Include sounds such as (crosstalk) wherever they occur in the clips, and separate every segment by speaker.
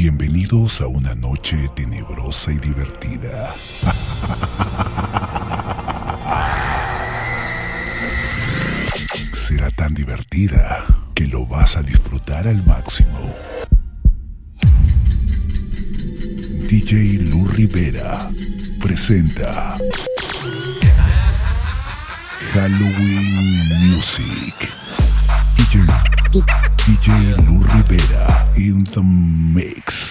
Speaker 1: Bienvenidos a una noche tenebrosa y divertida. (laughs) Será tan divertida que lo vas a disfrutar al máximo. DJ Lu Rivera presenta Halloween Music. DJ DJ Lu Rivera in the mix.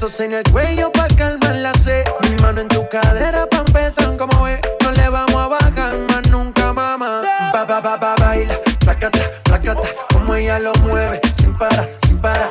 Speaker 2: besos
Speaker 3: en el cuello para calmar la sed. Mi mano en tu cadera para empezar como es. No le vamos a bajar más nunca, mamá. Ba, ba, ba, ba, baila, placata, placata. Como ella lo mueve, sin parar, sin parar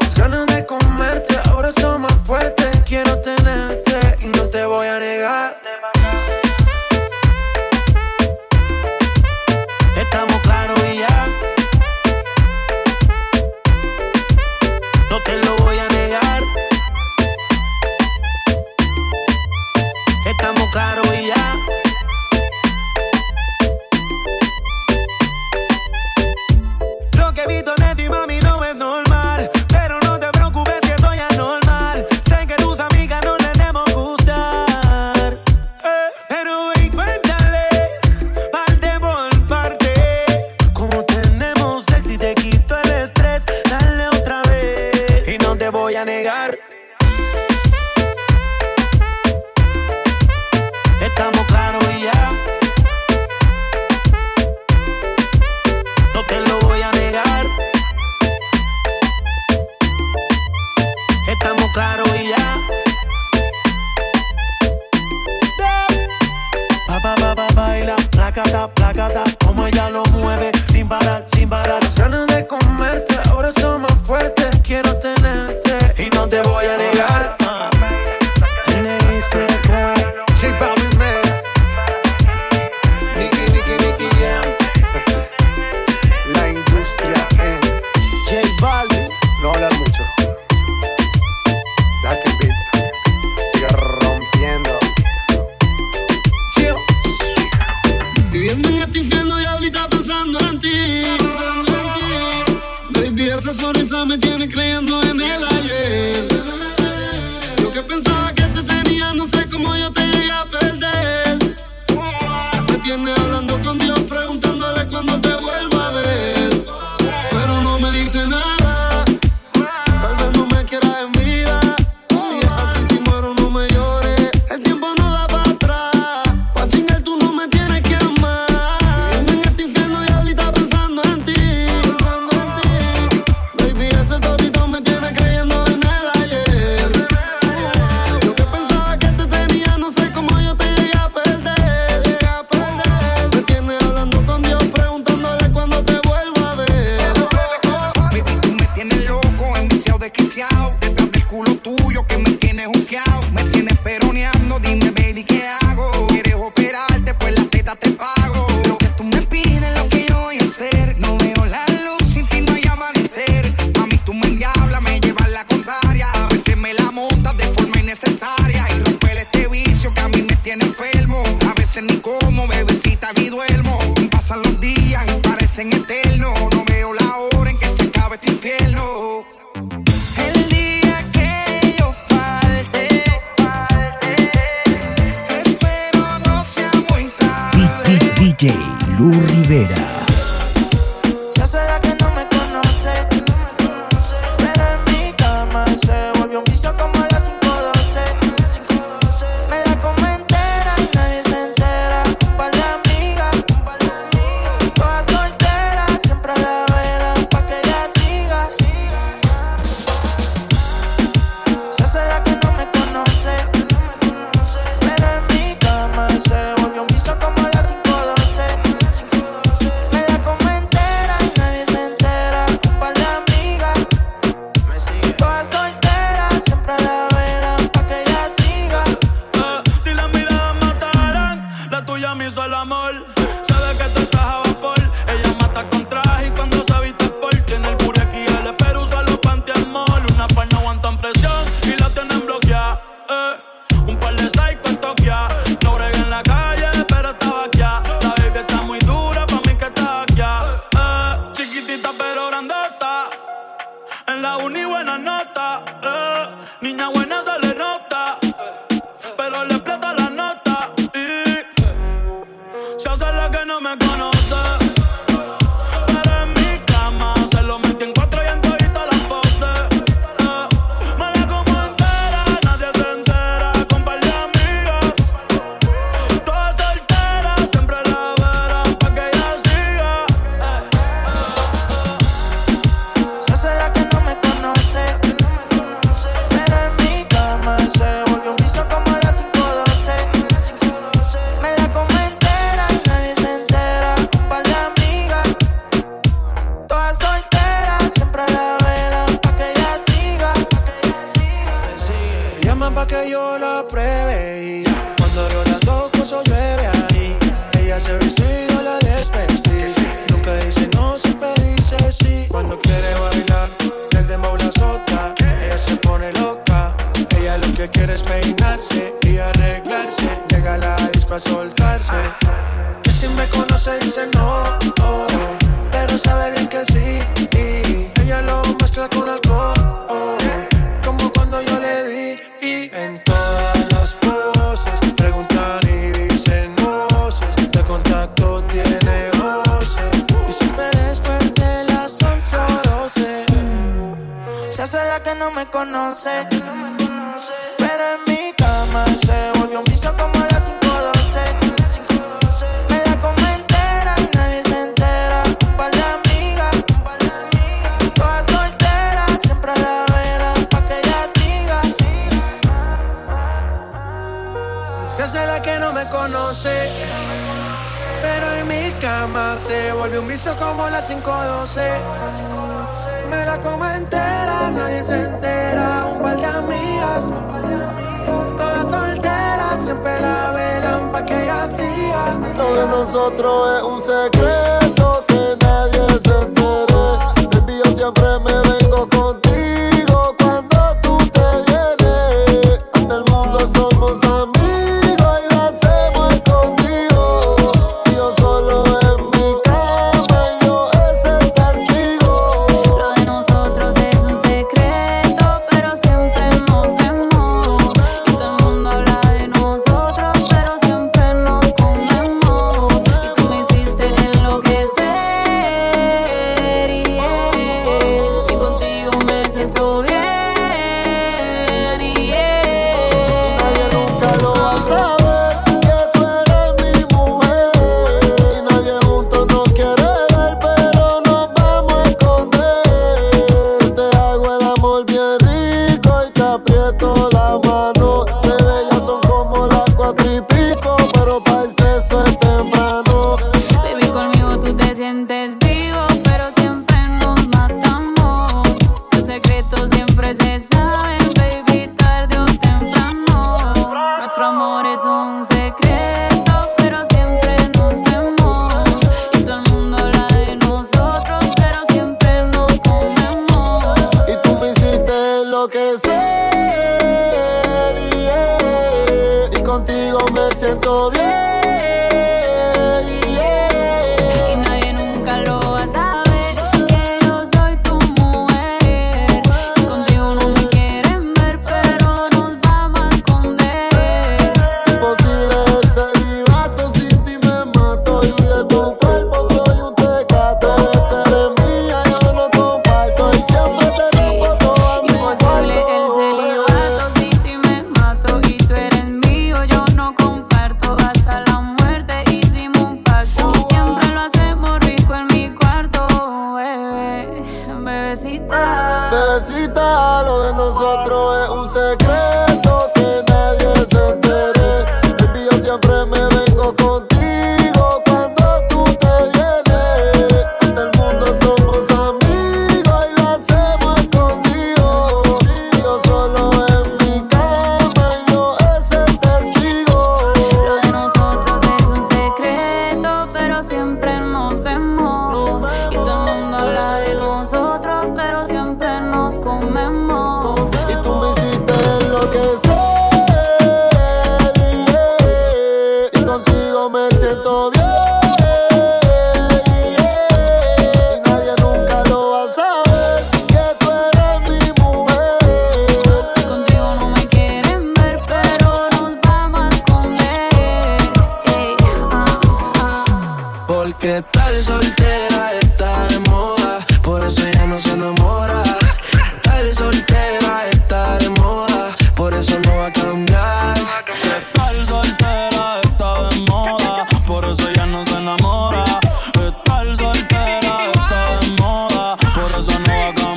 Speaker 4: por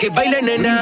Speaker 3: que
Speaker 5: baile nena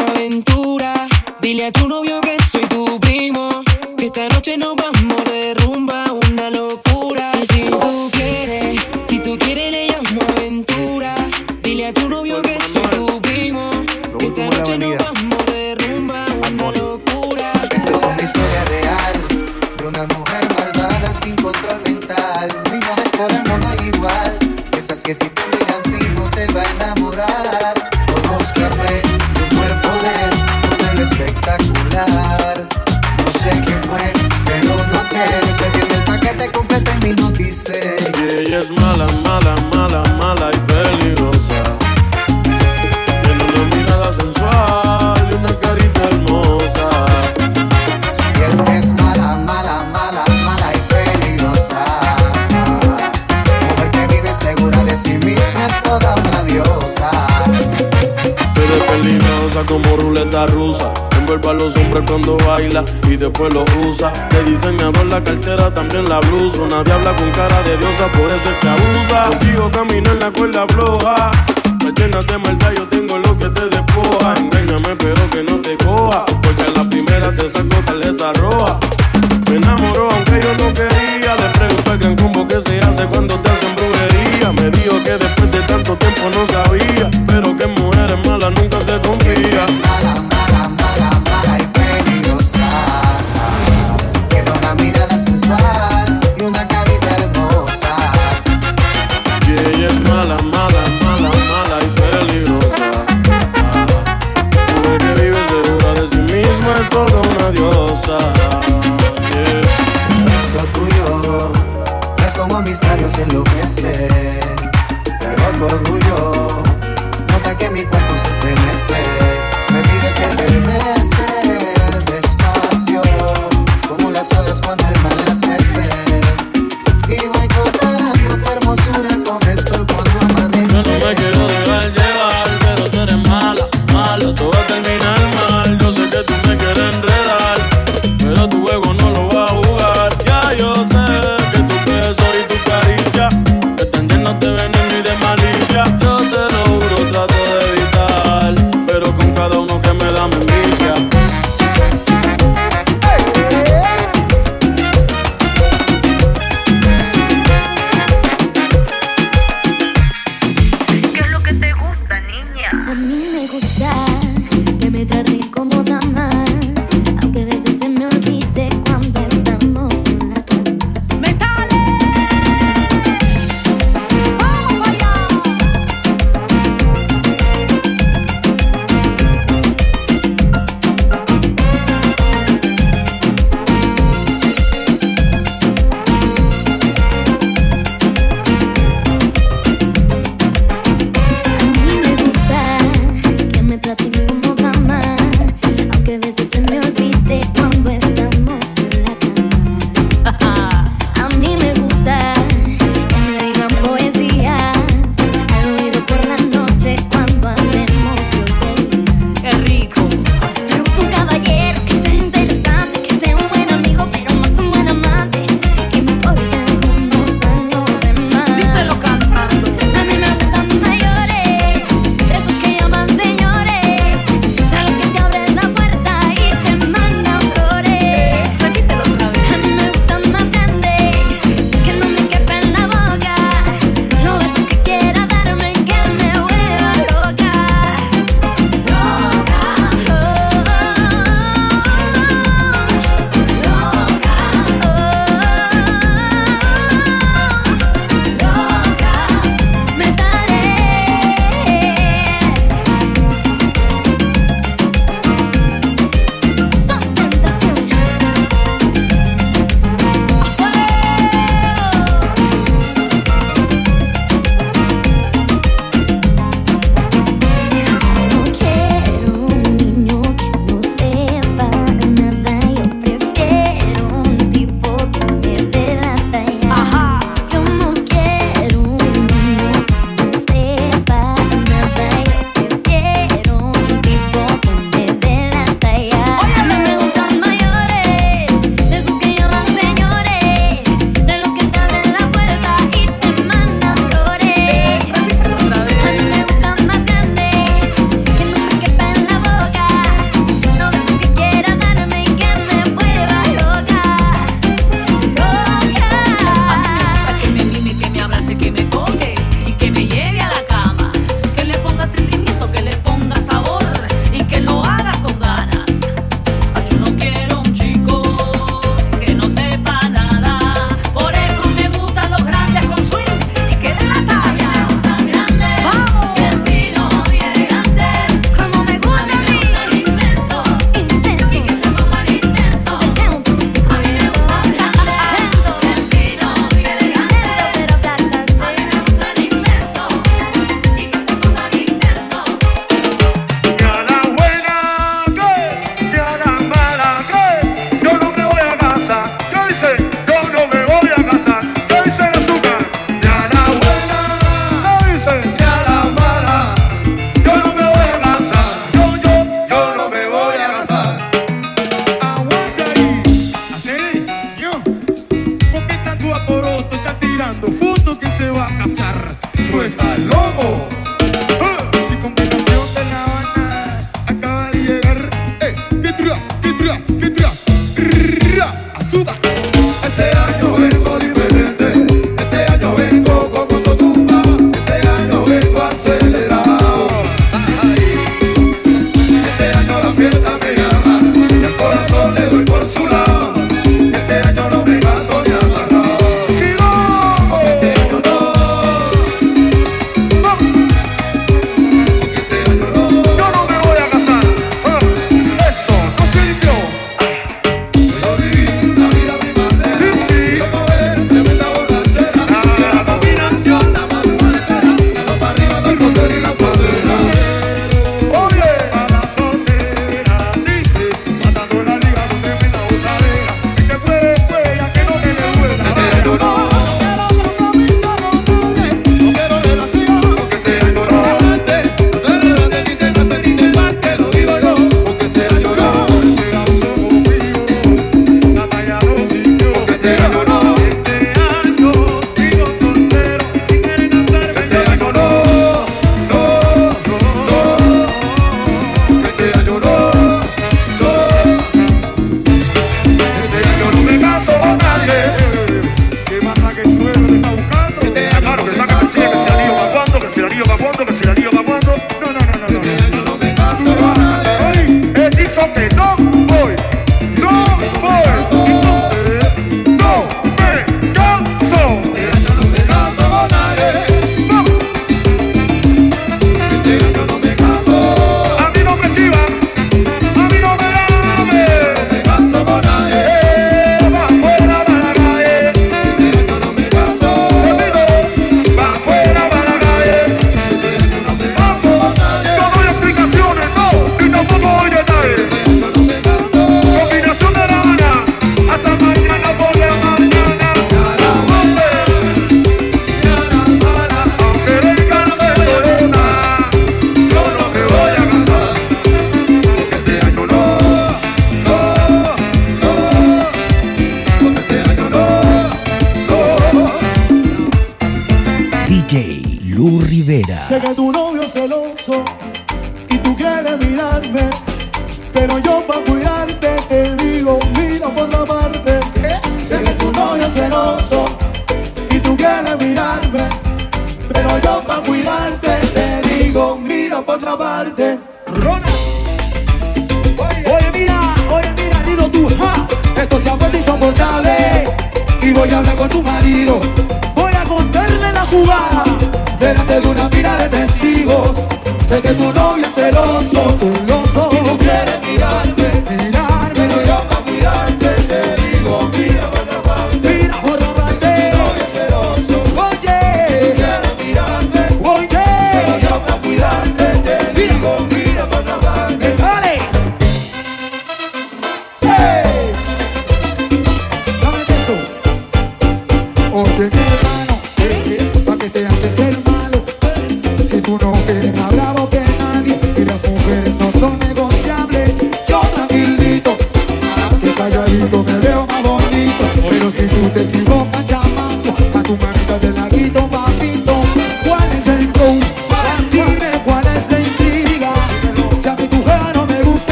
Speaker 6: aventura. Dile a tu novio que soy tu primo. Que esta noche nos vamos.
Speaker 7: cuando baila y después lo usa. De diseñador la cartera, también la blusa. Nadie habla con cara de diosa, por eso es que abusa. Contigo camino en la cuerda floja. Me llenas de maldad, yo tengo lo que te despoja. Engáñame, pero que no te coja. Porque a la primera te saco tarjeta roja. Me enamoró aunque yo no quería. Le pregunto al gran combo que se hace cuando te hacen brujería. Me dijo que después de tanto tiempo no sabía.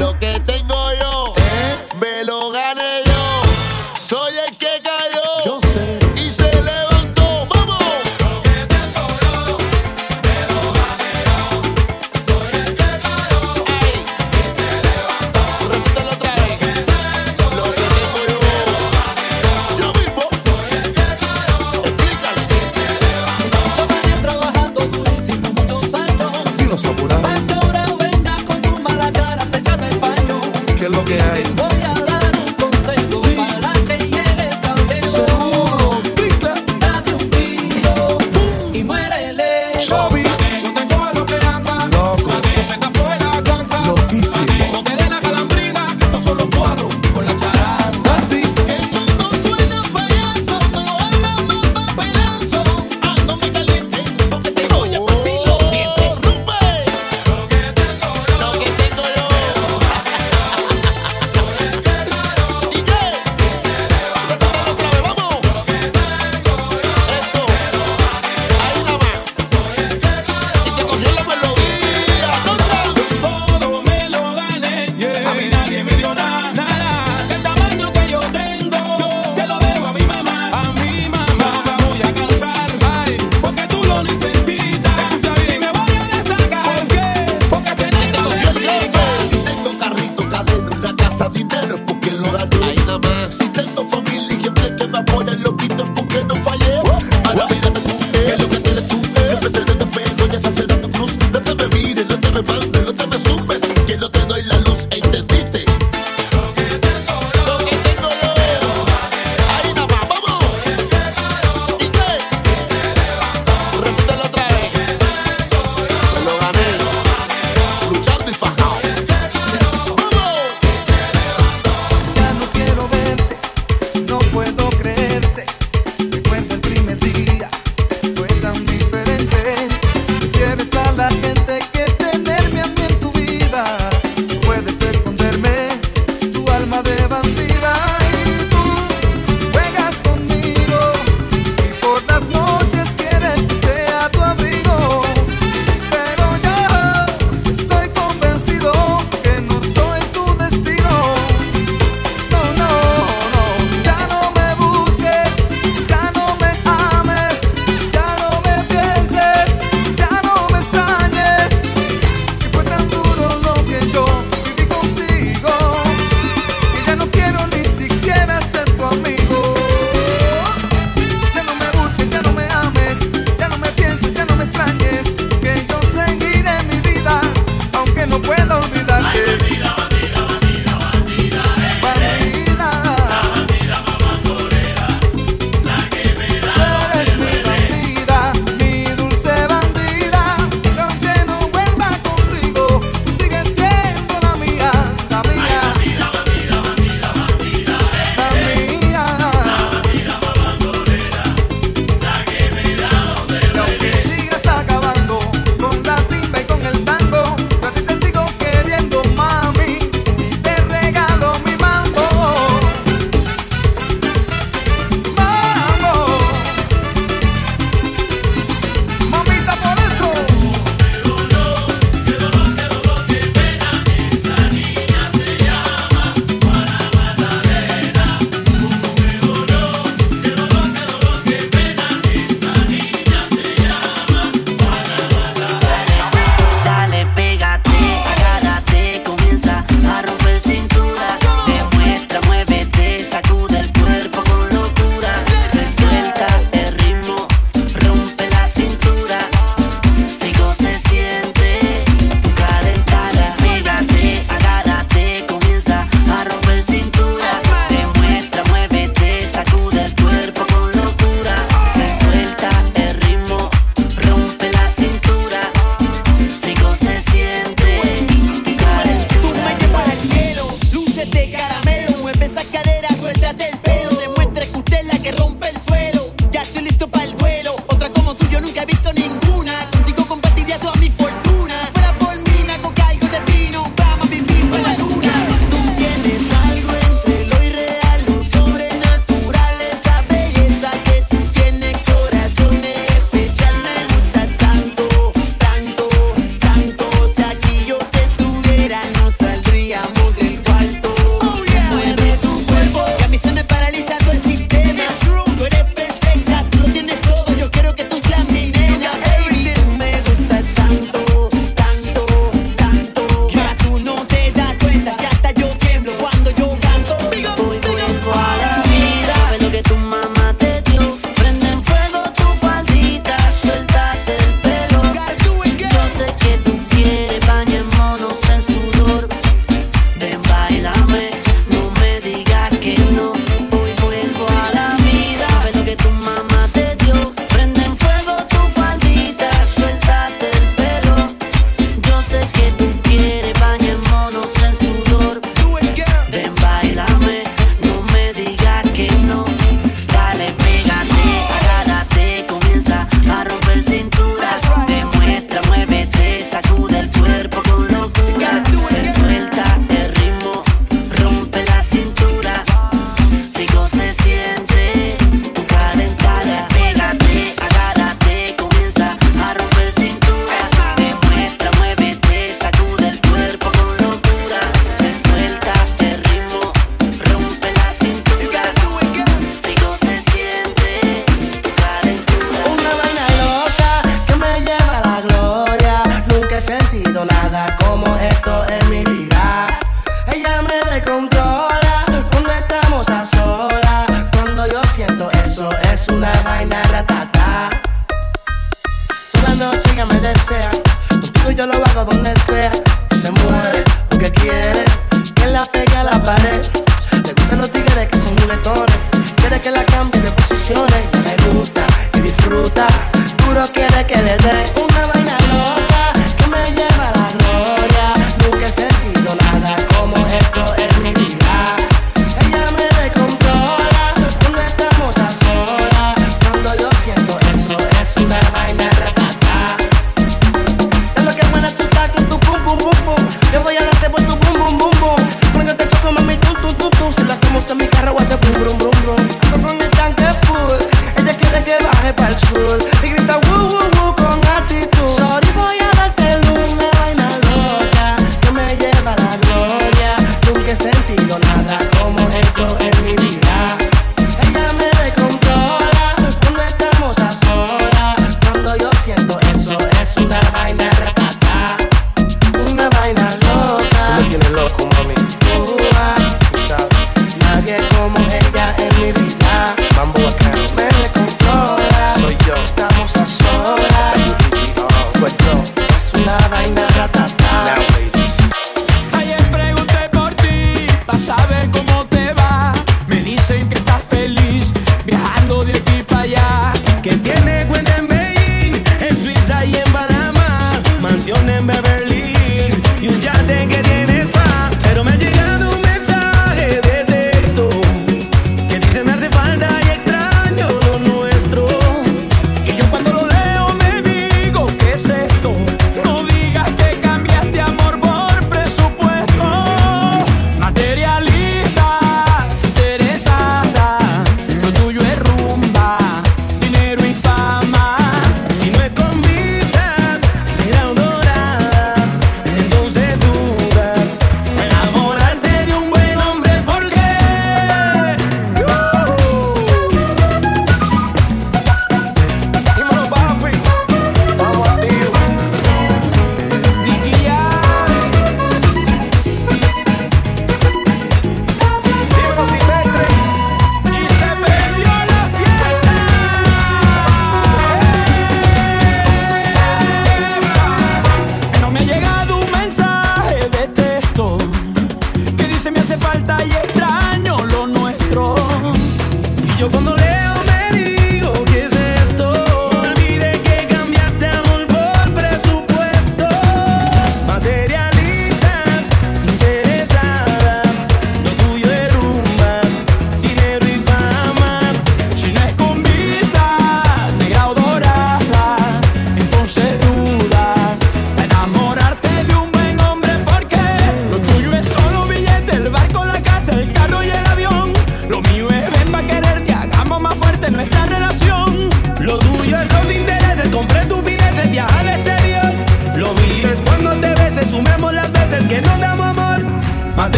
Speaker 7: lo que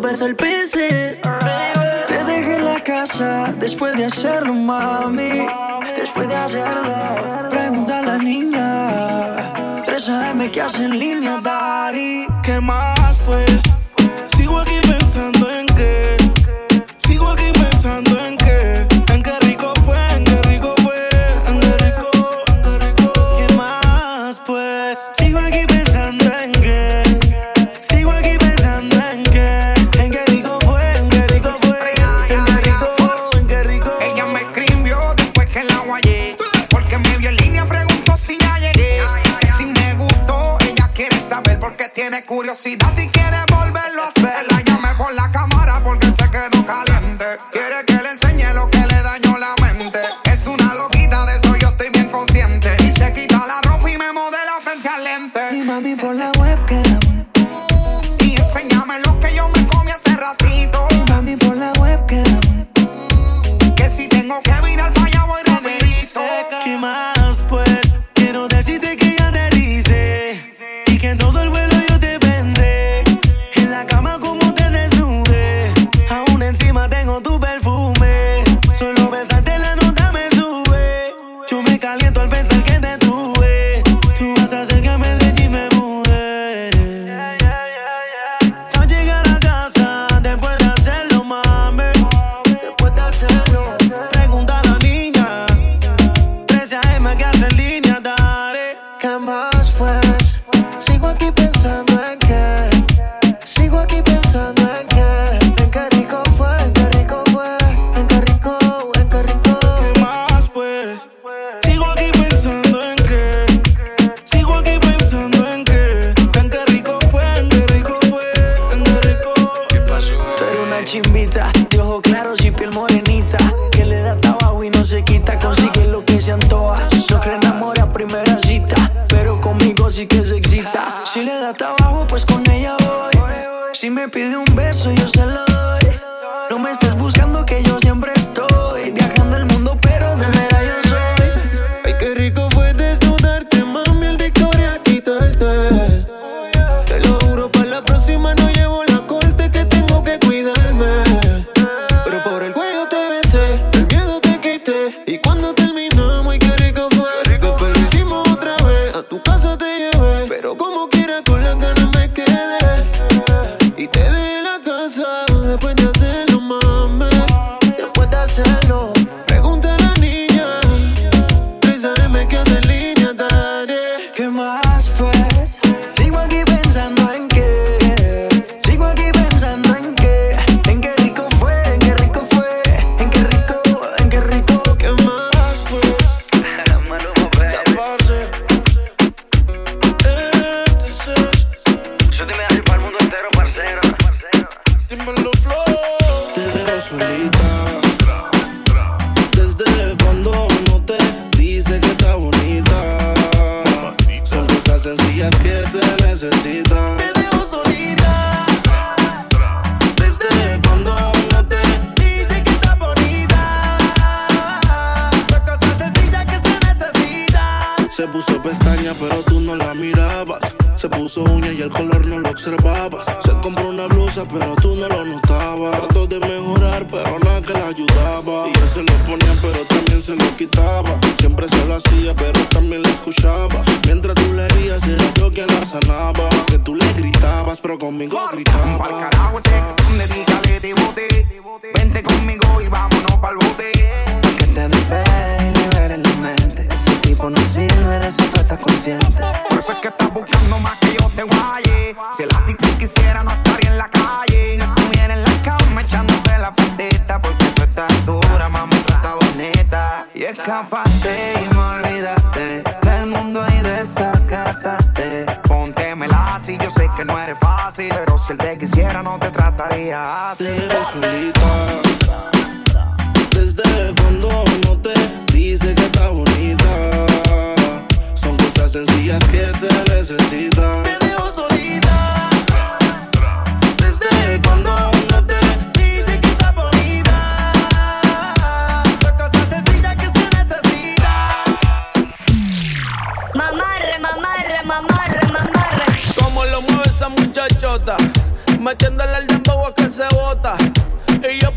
Speaker 7: te
Speaker 8: el
Speaker 9: piscis. Te dejé en la casa después de hacerlo, mami. Después de hacerlo, pregunta a la niña. 3 AM que hace en línea, Dari.
Speaker 10: ¿Qué más, pues?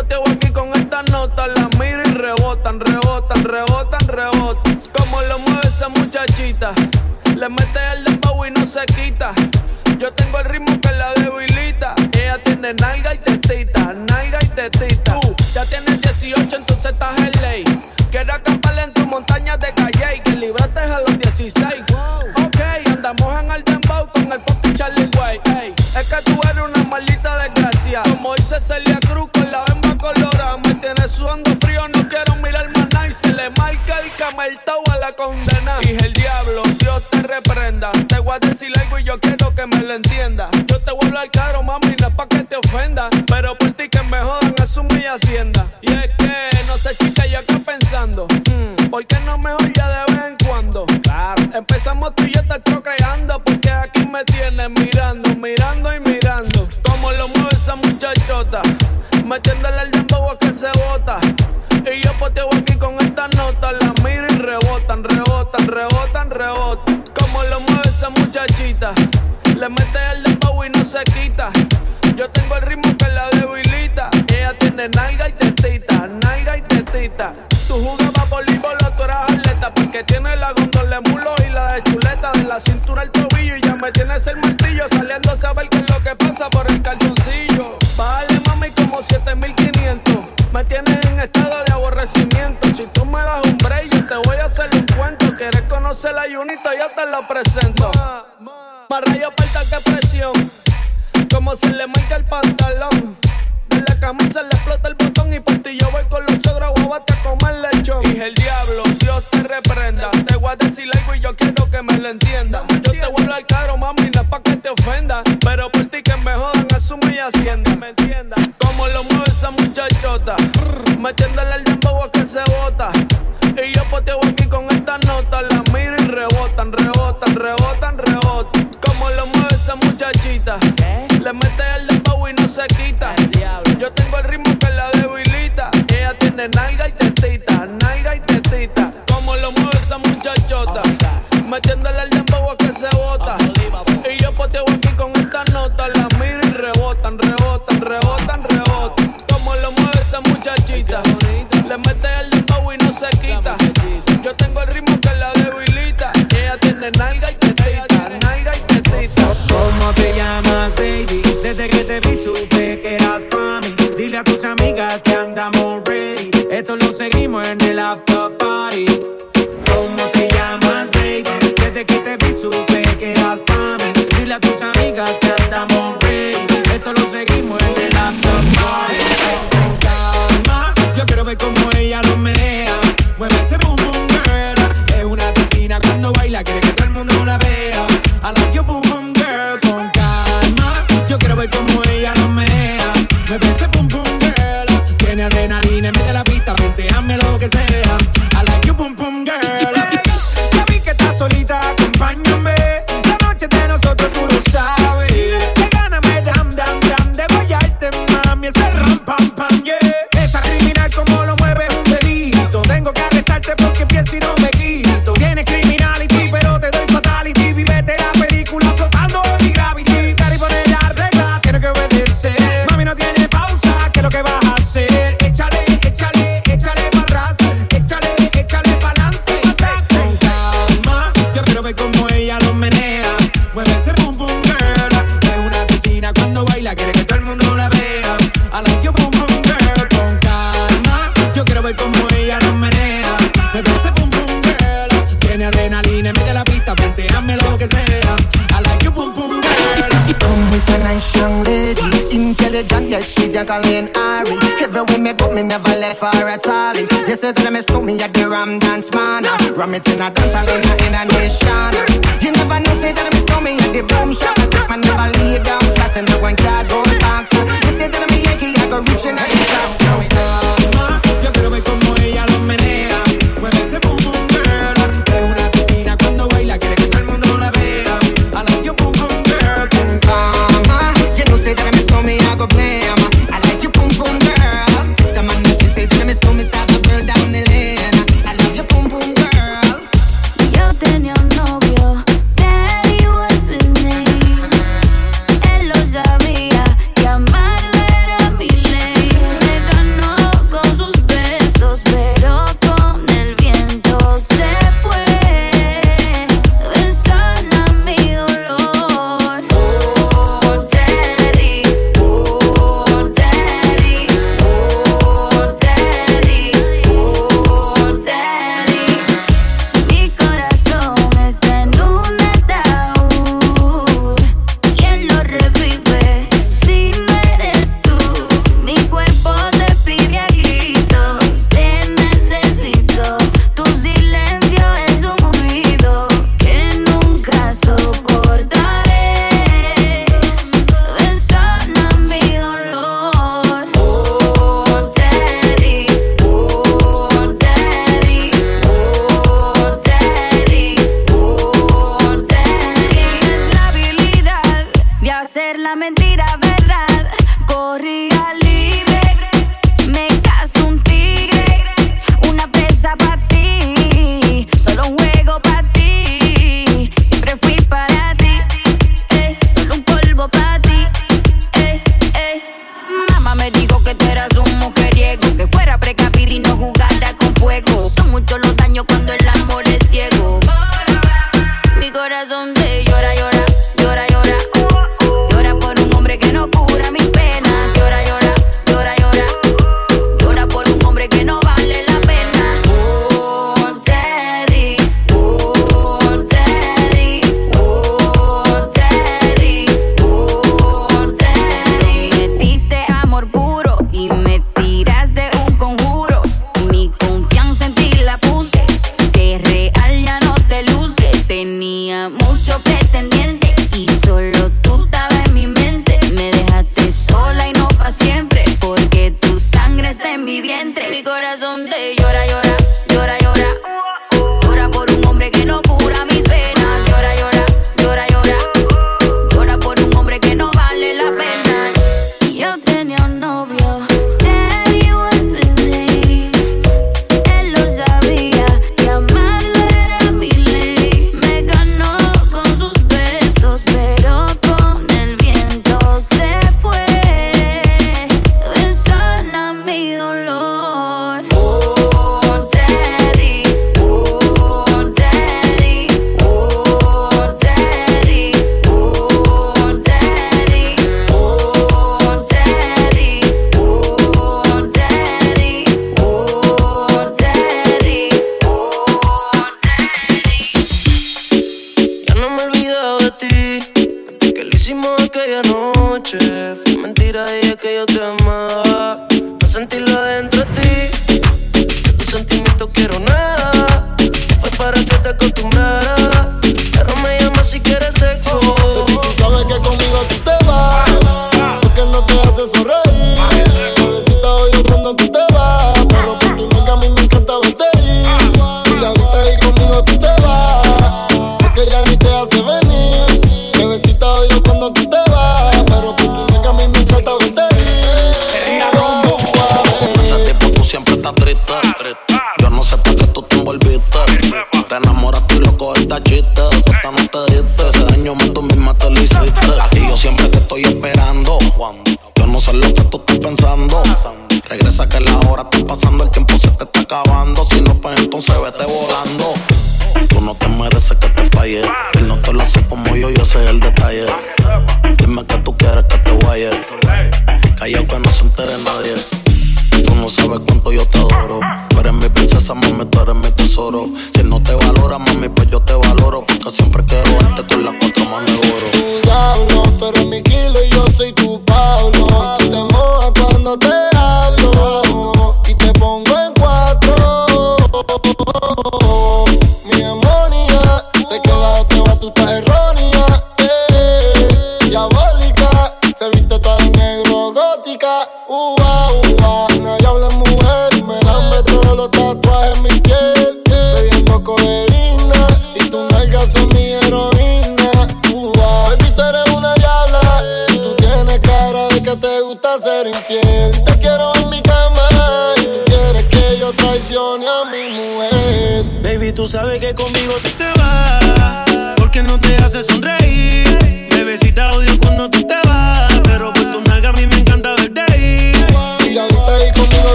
Speaker 11: poteo aquí con estas notas. Las miro y rebotan, rebotan, rebotan, rebotan. Como lo mueve esa muchachita. Le mete el dembow y no se quita. Le mete el dembow y no se quita. Yo tengo el ritmo a
Speaker 12: Colleen Ari. Everywhere me go, me never left for a tally. They say that me stole me at the Ram Dance Man. Ram it in a dance, I in a nation. You never know, say that me stole me at the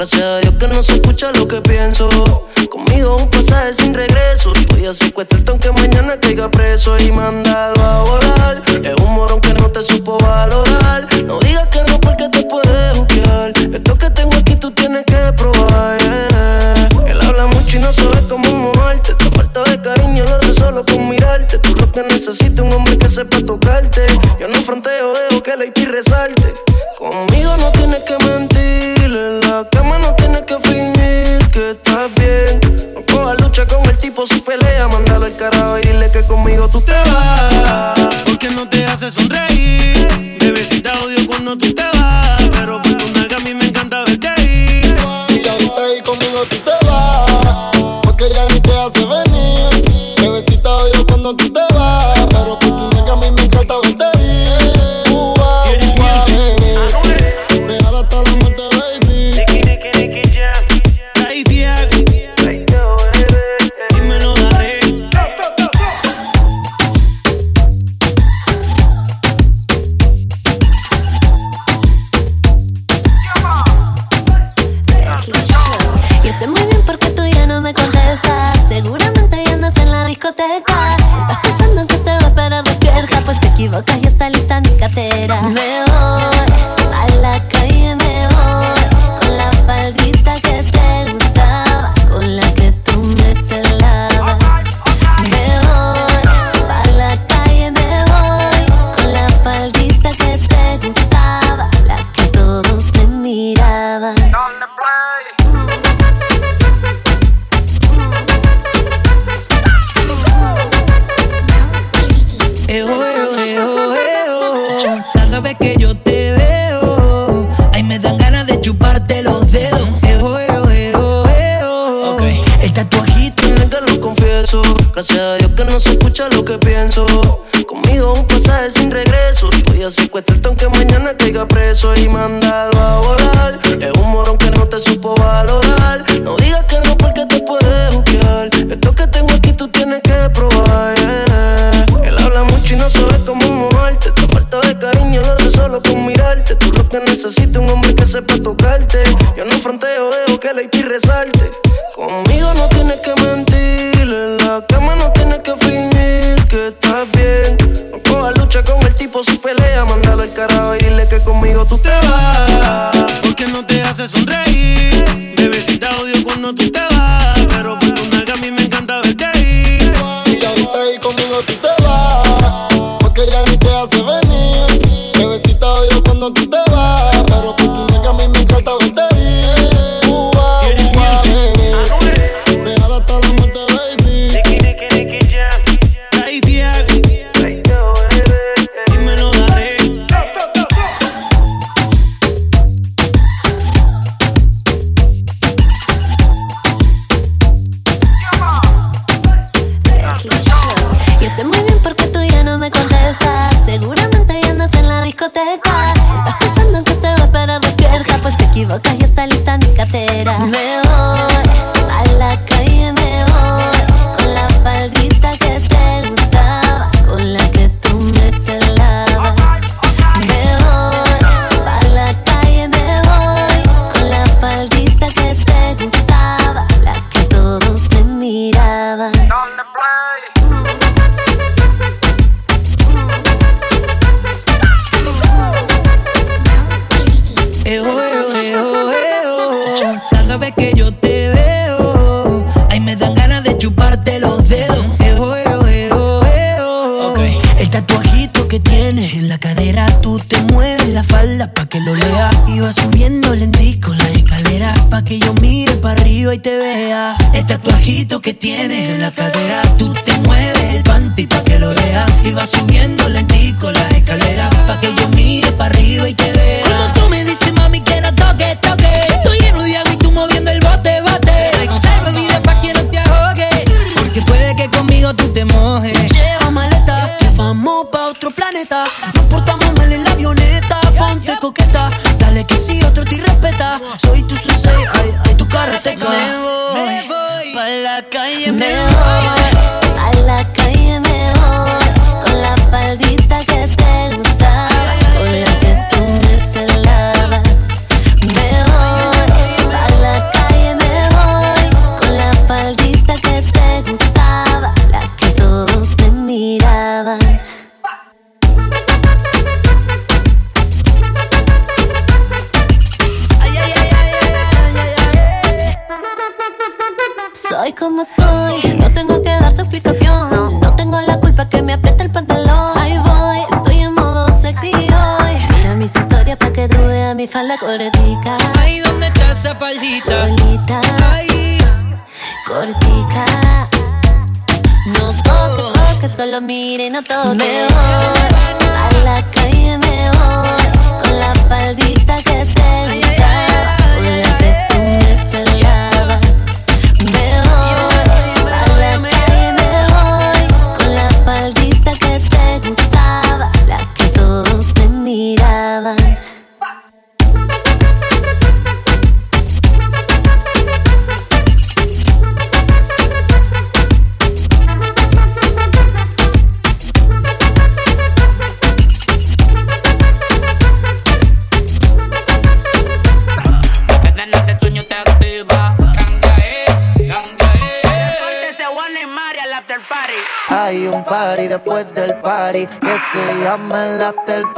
Speaker 4: Gracias a Dios que no se escucha lo que pienso. Conmigo un pasaje sin regreso. Voy a secuestrarte aunque mañana caiga preso y mandarlo a volar. Es un morón que no te supo valorar. No digas que no porque te puedes juzgar. Esto que tengo aquí tú tienes que probar. Él habla mucho y no sabe cómo moverte.
Speaker 13: Tu
Speaker 9: falta de cariño lo hace solo con mirarte. Tú lo que necesitas un hombre que sepa tocarte. Yo no fronteo, dejo que la IP resalte. su pelea, mándalo al carajo y dile que conmigo tú te vas.
Speaker 4: Porque no te hace sonreír
Speaker 14: ese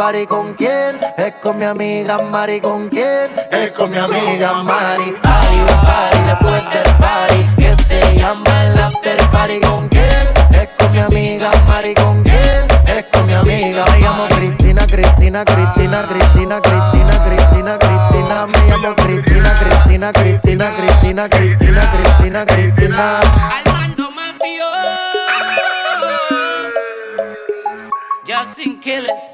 Speaker 14: party
Speaker 15: con quién? Es con mi amiga Mari con quién? Es con mi amiga Mari. Hay party después del party que se llama el after party con quién? Es con mi amiga Mari con quién? Es con mi amiga. Me llamo Cristina, Cristina, Cristina, Cristina, Cristina, Cristina, Cristina. Me llamo Cristina, Cristina, Cristina, Cristina, Cristina, Cristina, Cristina.
Speaker 14: Armando Mafio. Justin Killers.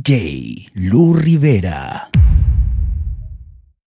Speaker 16: DJ Lu Rivera.